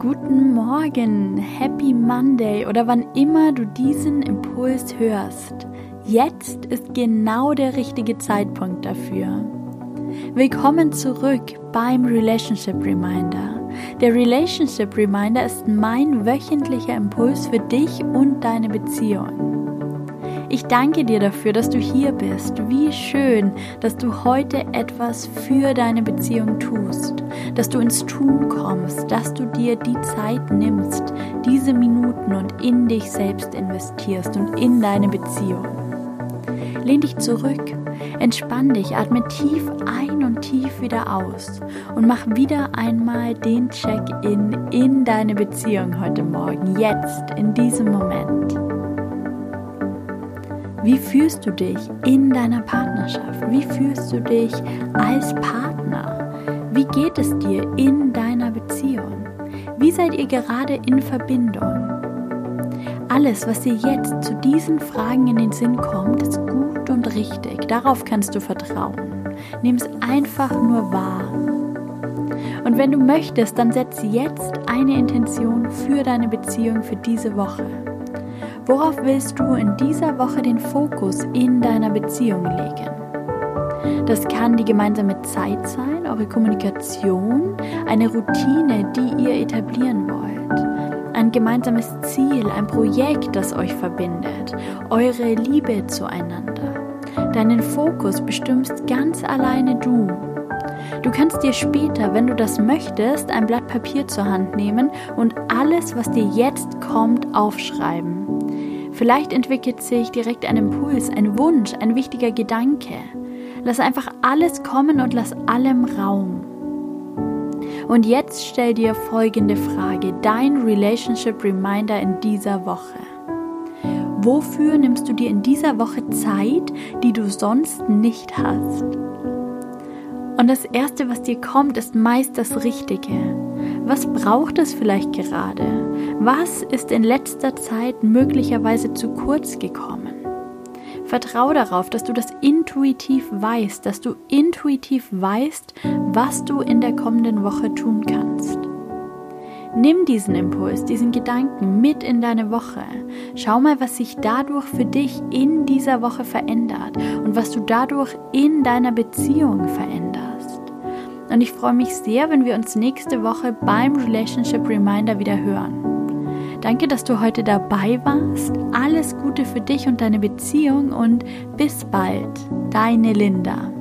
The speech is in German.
Guten Morgen, Happy Monday oder wann immer du diesen Impuls hörst. Jetzt ist genau der richtige Zeitpunkt dafür. Willkommen zurück beim Relationship Reminder. Der Relationship Reminder ist mein wöchentlicher Impuls für dich und deine Beziehung. Ich danke dir dafür, dass du hier bist. Wie schön, dass du heute etwas für deine Beziehung tust, dass du ins Tun kommst, dass du dir die Zeit nimmst, diese Minuten und in dich selbst investierst und in deine Beziehung. Lehn dich zurück, entspann dich, atme tief ein und tief wieder aus und mach wieder einmal den Check-in in deine Beziehung heute Morgen, jetzt, in diesem Moment. Wie fühlst du dich in deiner Partnerschaft? Wie fühlst du dich als Partner? Wie geht es dir in deiner Beziehung? Wie seid ihr gerade in Verbindung? Alles, was dir jetzt zu diesen Fragen in den Sinn kommt, ist gut und richtig. Darauf kannst du vertrauen. Nimm es einfach nur wahr. Und wenn du möchtest, dann setz jetzt eine Intention für deine Beziehung für diese Woche. Worauf willst du in dieser Woche den Fokus in deiner Beziehung legen? Das kann die gemeinsame Zeit sein, eure Kommunikation, eine Routine, die ihr etablieren wollt, ein gemeinsames Ziel, ein Projekt, das euch verbindet, eure Liebe zueinander. Deinen Fokus bestimmst ganz alleine du. Du kannst dir später, wenn du das möchtest, ein Blatt Papier zur Hand nehmen und alles, was dir jetzt kommt, aufschreiben. Vielleicht entwickelt sich direkt ein Impuls, ein Wunsch, ein wichtiger Gedanke. Lass einfach alles kommen und lass allem Raum. Und jetzt stell dir folgende Frage, dein Relationship Reminder in dieser Woche. Wofür nimmst du dir in dieser Woche Zeit, die du sonst nicht hast? Und das Erste, was dir kommt, ist meist das Richtige. Was braucht es vielleicht gerade? Was ist in letzter Zeit möglicherweise zu kurz gekommen? Vertrau darauf, dass du das intuitiv weißt, dass du intuitiv weißt, was du in der kommenden Woche tun kannst. Nimm diesen Impuls, diesen Gedanken mit in deine Woche. Schau mal, was sich dadurch für dich in dieser Woche verändert und was du dadurch in deiner Beziehung veränderst. Und ich freue mich sehr, wenn wir uns nächste Woche beim Relationship Reminder wieder hören. Danke, dass du heute dabei warst. Alles Gute für dich und deine Beziehung und bis bald, deine Linda.